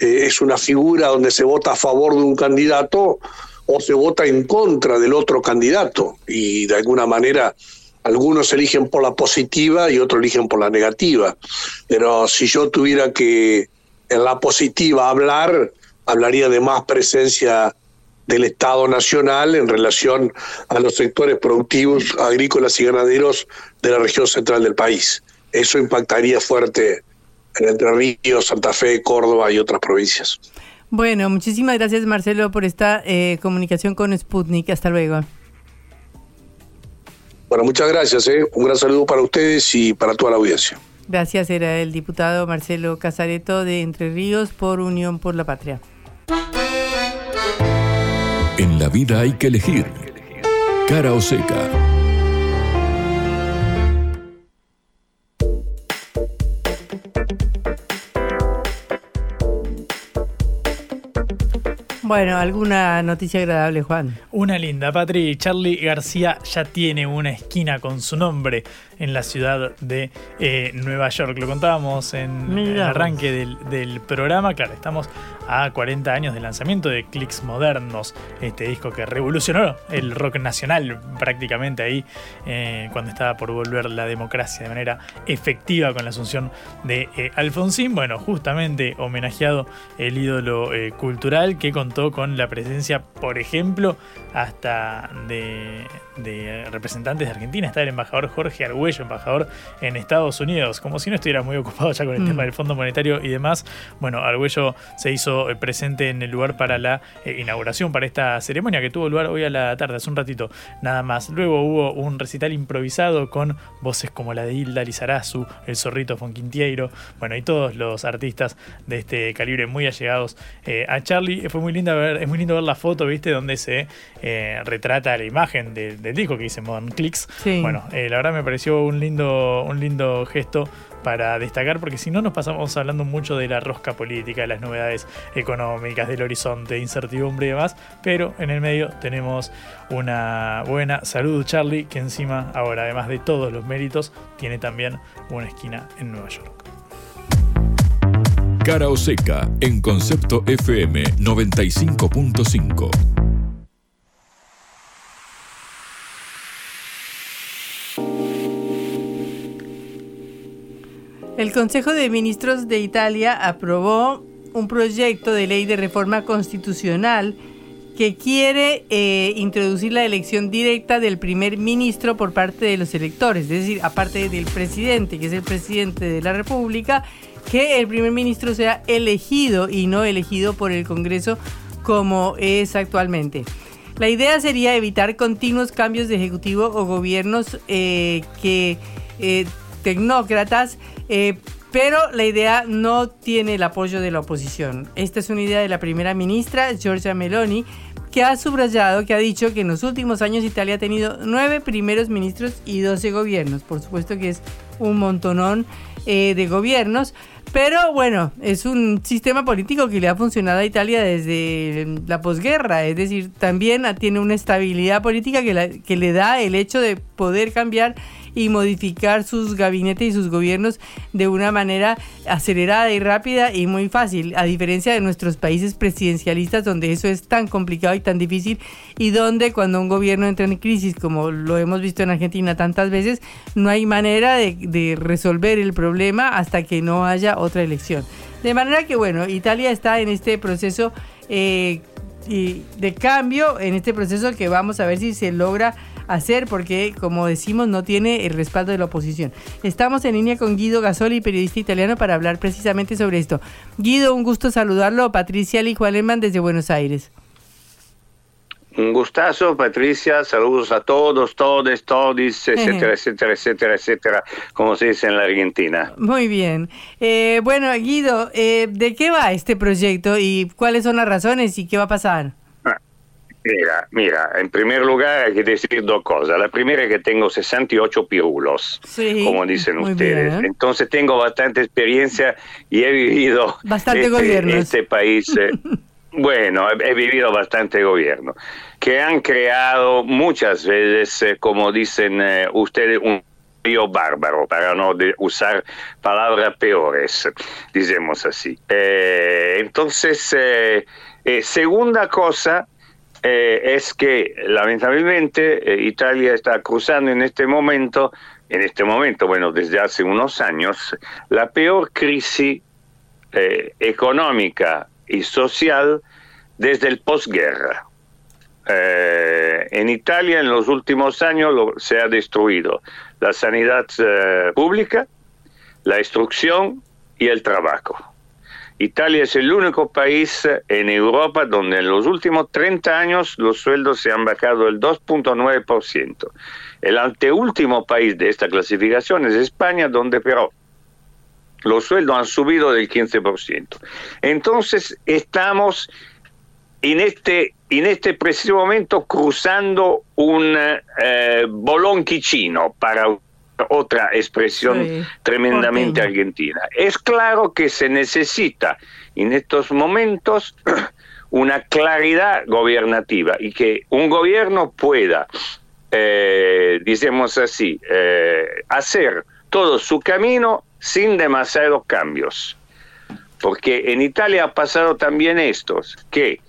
E: eh, es una figura donde se vota a favor de un candidato o se vota en contra del otro candidato y de alguna manera algunos eligen por la positiva y otros eligen por la negativa. Pero si yo tuviera que en la positiva hablar, hablaría de más presencia del Estado Nacional en relación a los sectores productivos agrícolas y ganaderos de la región central del país. Eso impactaría fuerte en Entre Ríos, Santa Fe, Córdoba y otras provincias.
A: Bueno, muchísimas gracias Marcelo por esta eh, comunicación con Sputnik. Hasta luego.
E: Bueno, muchas gracias. ¿eh? Un gran saludo para ustedes y para toda la audiencia.
A: Gracias, era el diputado Marcelo Casareto de Entre Ríos por Unión por la Patria.
C: En la vida hay que elegir. Cara o seca.
A: Bueno, alguna noticia agradable, Juan.
B: Una linda, Patri. Charlie García ya tiene una esquina con su nombre en la ciudad de eh, Nueva York. Lo contábamos en el arranque del, del, programa. Claro, estamos a 40 años de lanzamiento de Clicks Modernos, este disco que revolucionó el rock nacional prácticamente ahí, eh, cuando estaba por volver la democracia de manera efectiva con la asunción de eh, Alfonsín. Bueno, justamente homenajeado el ídolo cultural que contó con la presencia, por ejemplo, hasta de, representantes de Argentina. Está el embajador Jorge Argüello, embajador en Estados Unidos, como si no estuviera muy ocupado ya con el mm. tema del Fondo Monetario y demás. Bueno, Argüello se hizo eh, presente en el lugar para la eh, inauguración, para esta ceremonia que tuvo lugar hoy a la tarde, hace un ratito nada más. Luego hubo un recital improvisado con voces como la de Hilda Lizarazu, el zorrito Fonquintiero, bueno, y todos los artistas de este calibre muy allegados eh, a Charlie. Fue muy linda ver, es muy lindo ver la foto, ¿viste? Donde se retrata la imagen del disco que dice Modern Clicks. Bueno, la verdad me pareció un lindo, un lindo gesto para destacar, porque si no nos pasamos hablando mucho de la rosca política, de las novedades económicas, del horizonte, incertidumbre y demás, pero en el medio tenemos una buena salud Charlie, que encima ahora, además de todos los méritos, tiene también una esquina en Nueva York.
C: Cara o seca en concepto FM 95.5.
A: El Consejo de Ministros de Italia aprobó un proyecto de ley de reforma constitucional que quiere eh, introducir la elección directa del primer ministro por parte de los electores, es decir, aparte del presidente, que es el presidente de la República, que el primer ministro sea elegido y no elegido por el Congreso como es actualmente. La idea sería evitar continuos cambios de ejecutivo o gobiernos eh, que eh, tecnócratas, eh, pero la idea no tiene el apoyo de la oposición. Esta es una idea de la primera ministra, Giorgia Meloni, que ha subrayado, que ha dicho que en los últimos años Italia ha tenido nueve primeros ministros y doce gobiernos. Por supuesto que es un montonón eh, de gobiernos. Pero bueno, es un sistema político que le ha funcionado a Italia desde la posguerra, es decir, también tiene una estabilidad política que le da el hecho de poder cambiar y modificar sus gabinetes y sus gobiernos de una manera acelerada y rápida y muy fácil, a diferencia de nuestros países presidencialistas donde eso es tan complicado y tan difícil y donde cuando un gobierno entra en crisis, como lo hemos visto en Argentina tantas veces, no hay manera de, resolver el problema hasta que no haya otra elección. De manera que, bueno, Italia está en este proceso eh, de cambio, en este proceso que vamos a ver si se logra hacer porque, como decimos, no tiene el respaldo de la oposición. Estamos en línea con Guido Gasoli, periodista italiano, para hablar precisamente sobre esto. Guido, un gusto saludarlo. Patricia Lijo Alemán desde Buenos Aires.
F: Un gustazo, Patricia. Saludos a todos, todes, todis, etcétera, etcétera, etcétera, etcétera, como se dice en la Argentina.
A: Muy bien. Eh, bueno, Guido, eh, ¿de qué va este proyecto y cuáles son las razones y qué va a pasar?
F: Mira, mira, en primer lugar hay que decir dos cosas. La primera es que tengo 68 pirulos, como dicen ustedes. Entonces tengo bastante experiencia y he vivido
A: bastante
F: este, este país. Eh, bueno, he, vivido bastante gobierno, que han creado muchas veces, eh, como dicen eh, ustedes, un bárbaro, para no usar palabras peores, digamos así. Entonces, segunda cosa es que lamentablemente Italia está cruzando en este momento, en este momento, bueno, desde hace unos años, la peor crisis económica y social desde el posguerra. en Italia en los últimos años se ha destruido la sanidad eh, pública, la instrucción y el trabajo. Italia es el único país en Europa donde en los últimos 30 años los sueldos se han bajado el 2.9%. El anteúltimo país de esta clasificación es España, donde pero los sueldos han subido del 15%. Entonces estamos en este, en este preciso momento cruzando un eh, bolonquicino para otra expresión tremendamente argentina. Es claro que se necesita en estos momentos una claridad gobernativa y que un gobierno pueda, eh, digamos así, eh, hacer todo su camino sin demasiados cambios. Porque en Italia ha pasado también esto, que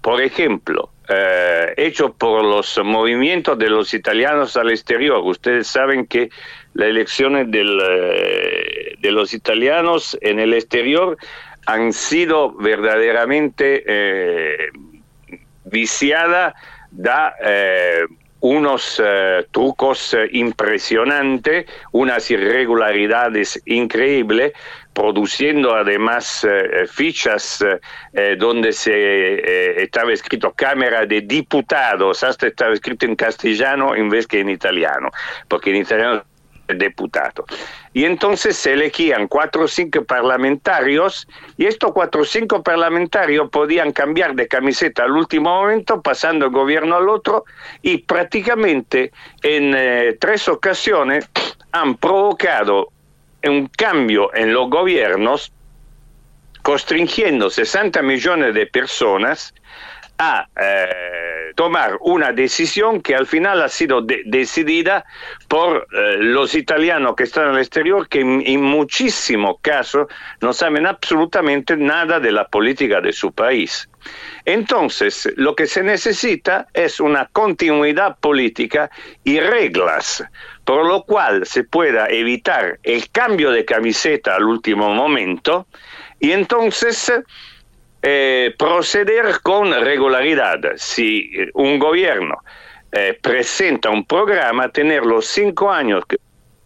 F: por ejemplo, eh, hecho por los movimientos de los italianos al exterior. Ustedes saben que las elecciones eh, de los italianos en el exterior han sido verdaderamente eh, viciadas da unos trucos impresionantes, unas irregularidades increíbles, produciendo además eh, fichas eh, donde se eh, estaba escrito Cámara de Diputados, hasta estaba escrito en castellano en vez que en italiano, porque en italiano es diputado. Y entonces se elegían cuatro o cinco parlamentarios y estos cuatro o cinco parlamentarios podían cambiar de camiseta al último momento, pasando el gobierno al otro y prácticamente en tres ocasiones han provocado un cambio en los gobiernos constringiendo 60 millones de personas a eh, tomar una decisión que al final ha sido decidida por eh, los italianos que están en el exterior, que en, muchísimos casos no saben absolutamente nada de la política de su país. Entonces, lo que se necesita es una continuidad política y reglas, por lo cual se pueda evitar el cambio de camiseta al último momento y entonces eh, proceder con regularidad. Si un gobierno eh, presenta un programa, tener los cinco años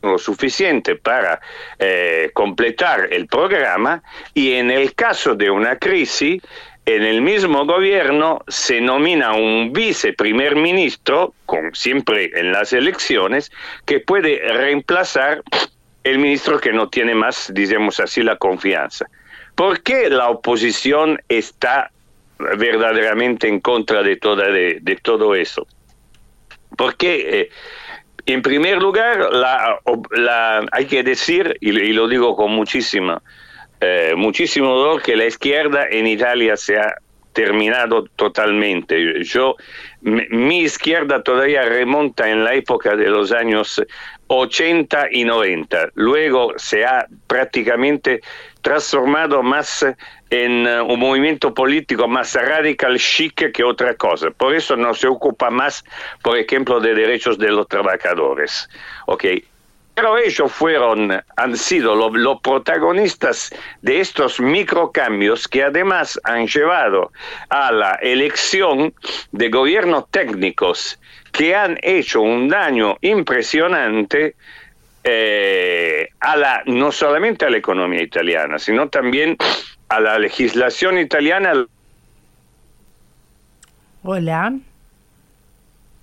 F: lo suficiente para eh, completar el programa y en el caso de una crisis, en el mismo gobierno se nomina un viceprimer ministro, con, siempre en las elecciones, que puede reemplazar el ministro que no tiene más, digamos así, la confianza. ¿Por qué la oposición está verdaderamente en contra de, todo eso? Porque, eh, en primer lugar, la, hay que decir, y, lo digo con muchísima, eh, muchísimo dolor, que la izquierda en Italia se ha terminado totalmente. Yo, mi izquierda todavía remonta en la época de los años 80 y 90. Luego se ha prácticamente transformado más en uh, un movimiento político más radical chic que otra cosa. Por eso no se ocupa más, por ejemplo, de derechos de los trabajadores. Okay. Pero ellos fueron, han sido los protagonistas de estos microcambios que además han llevado a la elección de gobiernos técnicos que han hecho un daño impresionante eh, a la, no solamente a la economía italiana, sino también a la legislación italiana.
A: Hola.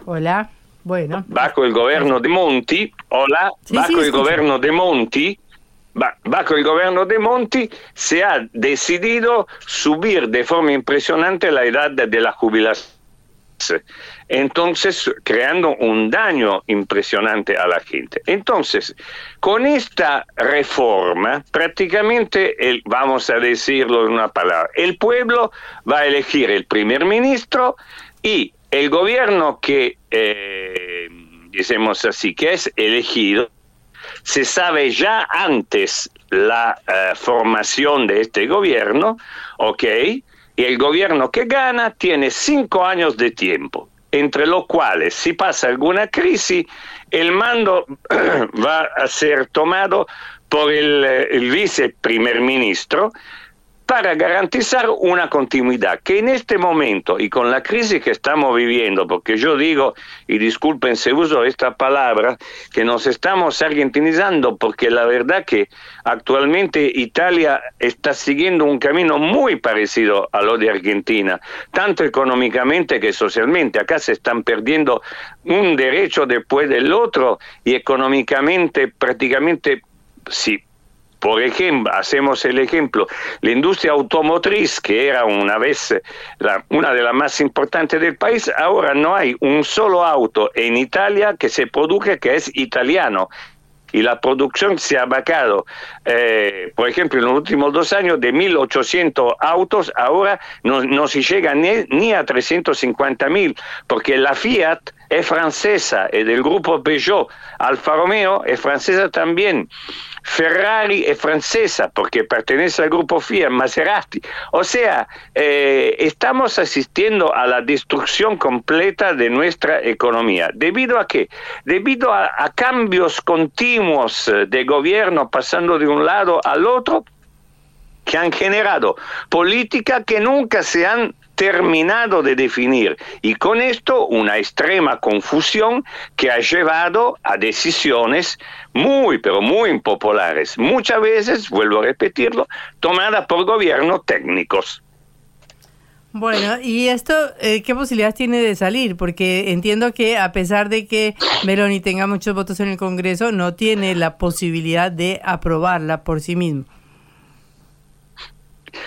A: Hola. Bueno.
F: Bajo el gobierno de Monti, hola, bajo el gobierno de Monti, bajo el gobierno de Monti se ha decidido subir de forma impresionante la edad de la jubilación entonces creando un daño impresionante a la gente. Entonces, con esta reforma, prácticamente, el, vamos a decirlo en una palabra, el pueblo va a elegir el primer ministro y el gobierno que, eh, decimos así, que es elegido, se sabe ya antes la eh, formación de este gobierno, ¿ok? Y el gobierno que gana tiene cinco años de tiempo, entre los cuales si pasa alguna crisis, el mando va a ser tomado por el, eh, el vice ministro para garantizar una continuidad que en este momento y con la crisis que estamos viviendo, porque yo digo, y disculpen si uso esta palabra, que nos estamos argentinizando, porque la verdad que actualmente Italia está siguiendo un camino muy parecido a lo de Argentina, tanto económicamente que socialmente. Acá se están perdiendo un derecho después del otro y económicamente prácticamente sí por ejemplo, hacemos el ejemplo, la industria automotriz, que era una vez la, una de las más importantes del país, ahora no hay un solo auto en Italia que se produzca que es italiano. Y la producción se ha bajado, eh, por ejemplo, en los últimos dos años, de 1.800 autos, ahora no, no se llega ni, ni a 350.000, porque la Fiat es francesa, es del grupo Peugeot, Alfa Romeo es francesa también. Ferrari es francesa porque pertenece al grupo Fiat, Maserati. O sea, eh, estamos asistiendo a la destrucción completa de nuestra economía. ¿Debido a qué? Debido a, a cambios continuos eh, de gobierno pasando de un lado al otro que han generado políticas que nunca se han terminado de definir y con esto una extrema confusión que ha llevado a decisiones muy, pero muy impopulares, muchas veces, vuelvo a repetirlo, tomadas por gobiernos técnicos.
A: Bueno, ¿y esto eh, qué posibilidades tiene de salir? Porque entiendo que a pesar de que Meloni tenga muchos votos en el Congreso, no tiene la posibilidad de aprobarla por sí mismo.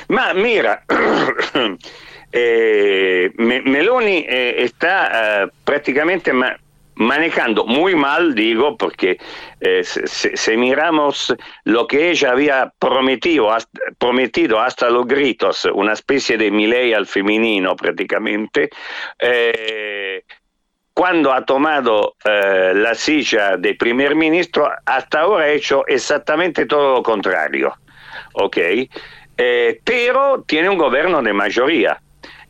F: Ma mira, eh, Meloni eh, está uh, prácticamente ma manejando muy mal, digo, porque eh, si, miramos lo que ella había prometido hasta, prometido hasta los gritos, una especie de Milei al femenino prácticamente, cuando ha tomado la silla de primer ministro, hasta ahora ha hecho exactamente todo lo contrario, ¿ok? pero tiene un gobierno de mayoría.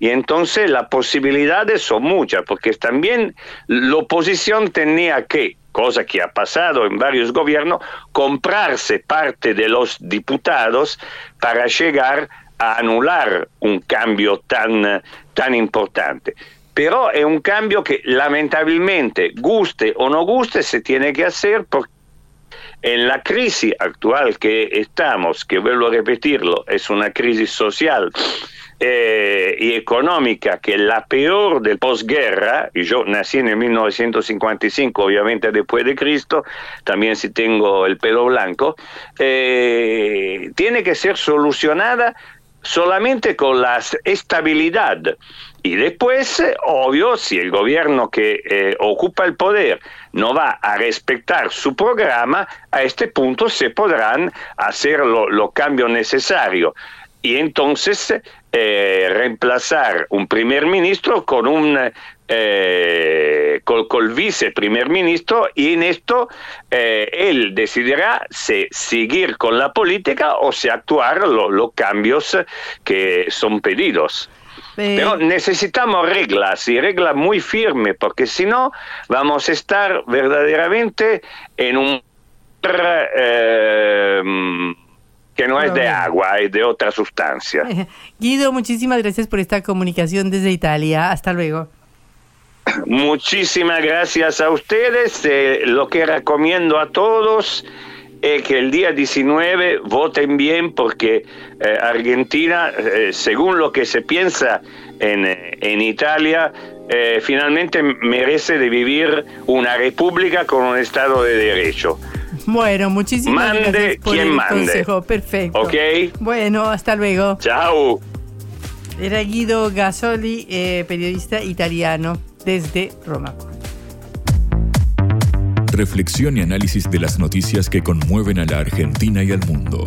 F: Y entonces las posibilidades son muchas, porque también la oposición tenía que, cosa que ha pasado en varios gobiernos, comprarse parte de los diputados para llegar a anular un cambio tan, tan importante. Pero es un cambio que lamentablemente, guste o no guste, se tiene que hacer porque en la crisis actual que estamos, que vuelvo a repetirlo, es una crisis social eh, y económica, que la peor del posguerra, y yo nací en el 1955, obviamente después de Cristo, también si tengo el pelo blanco, eh, tiene que ser solucionada solamente con la estabilidad. Y después, obvio, si el gobierno que eh, ocupa el poder no va a respetar su programa, a este punto se podrán hacer los lo cambios necesarios. Y entonces eh, reemplazar un primer ministro con un eh, col, col, vice primer ministro y en esto eh, él decidirá si seguir con la política o si actuar los lo cambios que son pedidos. Pero necesitamos reglas y reglas muy firmes porque si no vamos a estar verdaderamente en un eh, que no es de agua, es de otra sustancia.
A: Guido, muchísimas gracias por esta comunicación desde Italia. Hasta luego.
F: Muchísimas gracias a ustedes. Eh, lo que recomiendo a todos es que el día 19 voten bien porque eh, Argentina, eh, según lo que se piensa en, en Italia, eh, finalmente merece de vivir una república con un Estado de Derecho.
A: Bueno, muchísimas
F: mande
A: gracias por
F: quien
A: el
F: mande.
A: consejo. Perfecto.
F: Ok.
A: Bueno, hasta luego.
F: Chao.
A: Era Guido Gasoli, eh, periodista italiano desde Roma.
C: Reflexión y análisis de las noticias que conmueven a la Argentina y al mundo.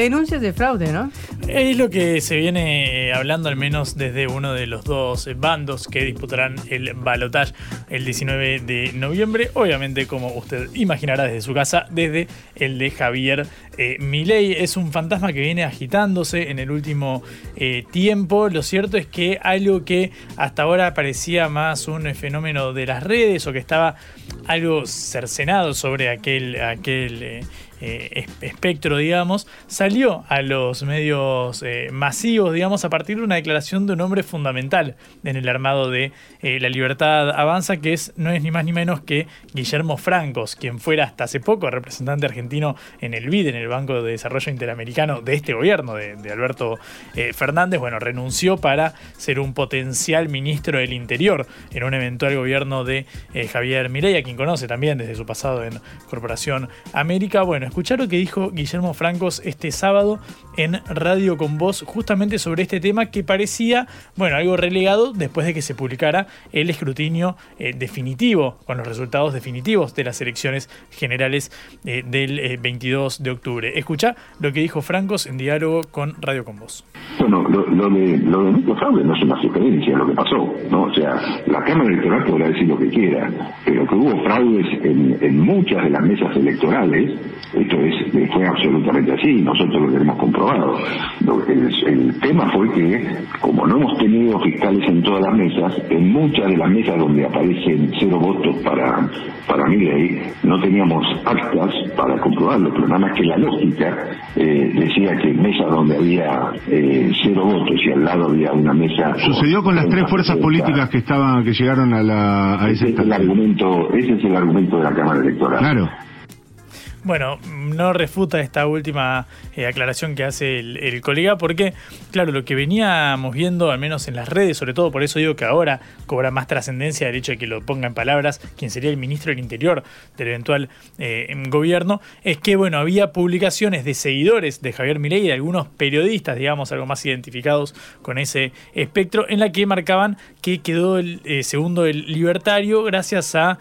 A: Denuncias de fraude, ¿no?
B: Es lo que se viene eh, hablando al menos desde uno de los dos bandos que disputarán el balotaje el 19 de noviembre. Obviamente, como usted imaginará desde su casa, desde el de Javier eh, Milei. Es un fantasma que viene agitándose en el último eh, tiempo. Lo cierto es que algo que hasta ahora parecía más un fenómeno de las redes o que estaba algo cercenado sobre aquel, aquel eh, espectro, digamos, salió a los medios eh, masivos, digamos, a partir de una declaración de un hombre fundamental en el armado de eh, La Libertad Avanza, que es, no es ni más ni menos que Guillermo Francos, quien fuera hasta hace poco representante argentino en el BID, en el Banco de Desarrollo Interamericano de este gobierno, de, Alberto Fernández, bueno, renunció para ser un potencial ministro del Interior en un eventual gobierno de Javier Milei, a quien conoce también desde su pasado en Corporación América. Bueno, escuchar lo que dijo Guillermo Francos este sábado en Radio con Voz justamente sobre este tema que parecía, bueno, algo relegado después de que se publicara el escrutinio eh, definitivo, con los resultados definitivos de las elecciones generales eh, del 22 eh, de octubre. Escucha lo que dijo Francos en diálogo con Radio con Voz.
G: Bueno, lo, de, lo de no es una sugerencia, lo que pasó, ¿no? O sea, la Cámara Electoral podrá decir lo que quiera, pero que hubo fraudes en, en muchas de las mesas electorales, esto es, fue absolutamente así, nosotros lo tenemos comprobado. el, tema fue que, como no hemos tenido fiscales en todas las mesas, en muchas de las mesas donde aparecen cero votos para, para ley, no teníamos actas para comprobarlo, pero nada más que la lógica eh, decía que en mesas donde había eh, cero votos y al lado había una mesa...
H: Sucedió con las tres fuerzas políticas que estaban que llegaron a la a
G: ese, es el argumento ese es el argumento de la Cámara Electoral.
H: Claro.
B: Bueno, no refuta esta última eh, aclaración que hace el, colega, porque, claro, lo que veníamos viendo, al menos en las redes, sobre todo por eso digo que ahora cobra más trascendencia el hecho de que lo ponga en palabras quien sería el ministro del Interior del eventual eh, gobierno, es que, bueno, había publicaciones de seguidores de Javier Milei y de algunos periodistas, digamos, algo más identificados con ese espectro, en la que marcaban que quedó el eh, segundo el libertario gracias a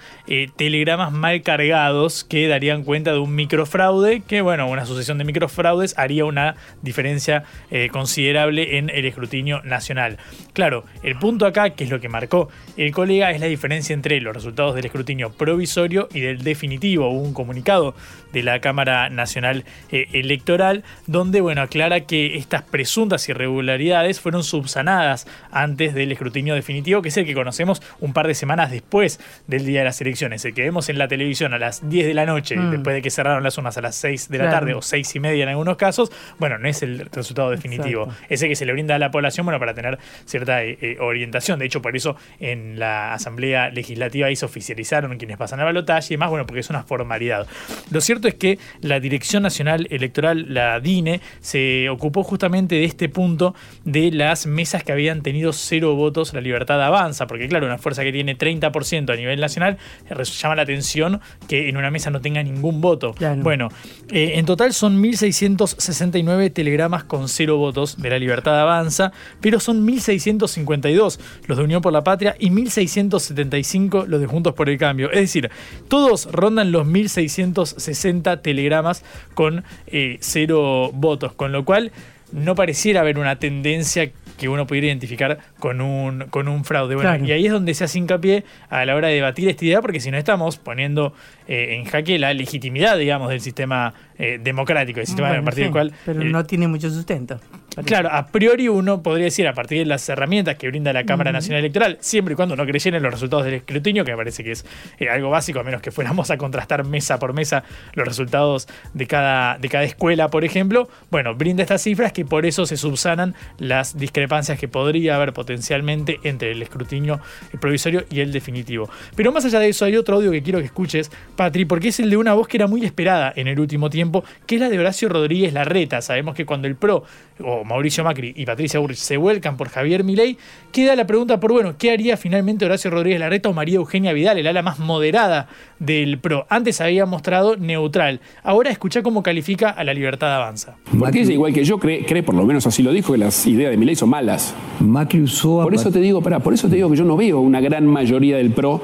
B: telegramas mal cargados que darían cuenta de un microfraude, que bueno, una sucesión de microfraudes haría una diferencia eh, considerable en el escrutinio nacional. Claro, el punto acá, que es lo que marcó el colega, es la diferencia entre los resultados del escrutinio provisorio y del definitivo. Hubo un comunicado de la Cámara Nacional eh, Electoral donde, bueno, aclara que estas presuntas irregularidades fueron subsanadas antes del escrutinio definitivo, que es el que conocemos un par de semanas después del día de las elecciones, el que vemos en la televisión a las 10 de la noche, mm. después de que cerraron las unas a las 6 de la tarde o 6 y media en algunos casos, bueno, no es el resultado definitivo. Ese que se le brinda a la población, bueno, para tener cierta eh, eh, orientación. De hecho, por eso en la Asamblea Legislativa ahí se oficializaron quienes pasan a balotaje y demás, bueno, porque es una formalidad. Lo cierto es que la Dirección Nacional Electoral, la DINE, se ocupó justamente de este punto de las mesas que habían tenido cero votos, la libertad avanza, porque claro, una fuerza que tiene 30% a nivel nacional, llama la atención que en una mesa no tenga ningún voto. Bueno, eh, en total son 1.669 telegramas con cero votos de la Libertad Avanza, pero son 1.652 los de Unión por la Patria y 1.675 los de Juntos por el Cambio. Es decir, todos rondan los 1.660 telegramas con eh, cero votos, con lo cual no pareciera haber una tendencia que uno pudiera identificar con un, con un fraude. Bueno, y ahí es donde se hace hincapié a la hora de debatir esta idea, porque si no estamos poniendo eh, en jaque la legitimidad, digamos, del sistema eh, democrático, del sistema a partir del cual...
A: Pero no tiene mucho sustento.
B: Claro, a priori uno podría decir, a partir de las herramientas que brinda la Cámara Nacional Electoral, siempre y cuando no creyera en los resultados del escrutinio, que me parece que es eh, algo básico, a menos que fuéramos a contrastar mesa por mesa los resultados de cada, de cada escuela, por ejemplo, bueno, brinda estas cifras que por eso se subsanan las discrepancias que podría haber potencialmente entre el escrutinio provisorio y el definitivo. Pero más allá de eso, hay otro audio que quiero que escuches Patri, porque es el de una voz que era muy esperada en el último tiempo, que es la de Horacio Rodríguez Larreta. Sabemos que cuando el PRO, o Mauricio Macri y Patricia Burrich se vuelcan por Javier Milei, queda la pregunta por, bueno, ¿qué haría finalmente Horacio Rodríguez Larreta o María Eugenia Vidal, el ala más moderada del PRO? Antes había mostrado neutral. Ahora escucha cómo califica a la libertad avanza.
I: Patricia, igual que yo, cree, cree, por lo menos así lo dijo, que las ideas de Milei son malas.
J: Macri usó...
I: Por eso te digo, para, por eso te digo que yo no veo una gran mayoría del PRO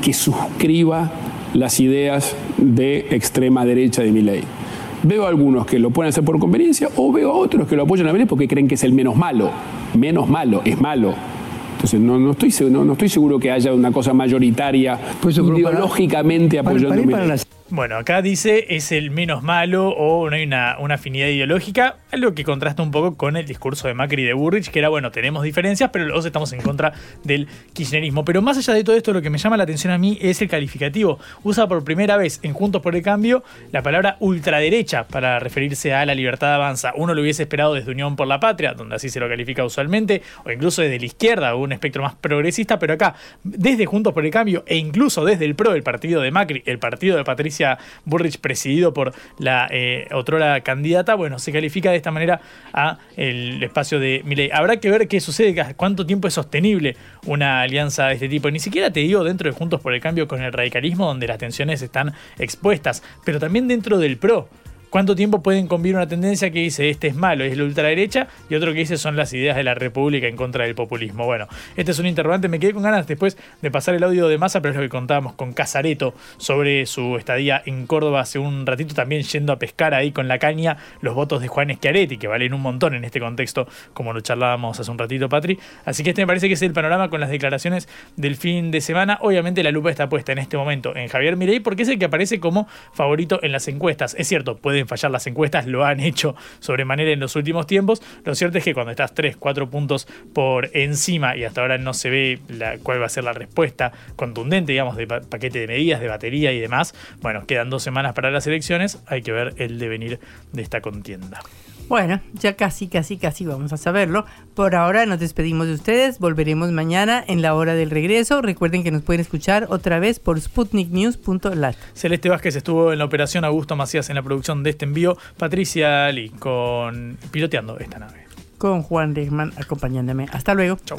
I: que suscriba las ideas de extrema derecha de mi ley. Veo a algunos que lo pueden hacer por conveniencia o veo a otros que lo apoyan a Vélez porque creen que es el menos malo. Menos malo, es malo. Entonces, no, no, estoy, no, no estoy seguro que haya una cosa mayoritaria
J: Pues,
I: ideológicamente apoyando
B: Bueno, acá dice es el menos malo o no hay una, afinidad ideológica, algo que contrasta un poco con el discurso de Macri y de Burrich, que era, bueno, tenemos diferencias, pero los estamos en contra del kirchnerismo. Pero más allá de todo esto, lo que me llama la atención a mí es el calificativo. Usa por primera vez en Juntos por el Cambio la palabra ultraderecha para referirse a la libertad avanza. Uno lo hubiese esperado desde Unión por la Patria, donde así se lo califica usualmente, o incluso desde la izquierda, un espectro más progresista, pero acá, desde Juntos por el Cambio e incluso desde el PRO, el partido de Macri, el partido de Patricia Burrich presidido por la eh, otrora candidata, bueno, se califica de esta manera a el espacio de Milei. Habrá que ver qué sucede, cuánto tiempo es sostenible una alianza de este tipo. Ni siquiera te digo dentro de Juntos por el Cambio con el radicalismo, donde las tensiones están expuestas, pero también dentro del PRO. ¿Cuánto tiempo pueden convivir una tendencia que dice este es malo, es la ultraderecha, y otro que dice son las ideas de la República en contra del populismo? Bueno, este es un interrogante. Me quedé con ganas después de pasar el audio de masa, pero es lo que contábamos con Casareto sobre su estadía en Córdoba hace un ratito, también yendo a pescar ahí con la caña los votos de Juan Schiaretti, que valen un montón en este contexto, como lo charlábamos hace un ratito, Patri. Así que este me parece que es el panorama con las declaraciones del fin de semana. Obviamente la lupa está puesta en este momento en Javier Mirey, porque es el que aparece como favorito en las encuestas. Es cierto, puede fallar las encuestas, lo han hecho sobremanera en los últimos tiempos. Lo cierto es que cuando estás 3, 4 puntos por encima y hasta ahora no se ve la, cuál va a ser la respuesta contundente, digamos, de paquete de medidas, de batería y demás, bueno, quedan dos semanas para las elecciones, hay que ver el devenir de esta contienda.
A: Bueno, ya casi, casi, casi vamos a saberlo. Por ahora nos despedimos de ustedes. Volveremos mañana en la hora del regreso. Recuerden que nos pueden escuchar otra vez por sputniknews.lat.
B: Celeste Vázquez estuvo en la operación, Augusto Macías en la producción de este envío, Patricia Ali con piloteando esta nave.
A: Con Juan Lehmann acompañándome. Hasta luego.
B: Chau.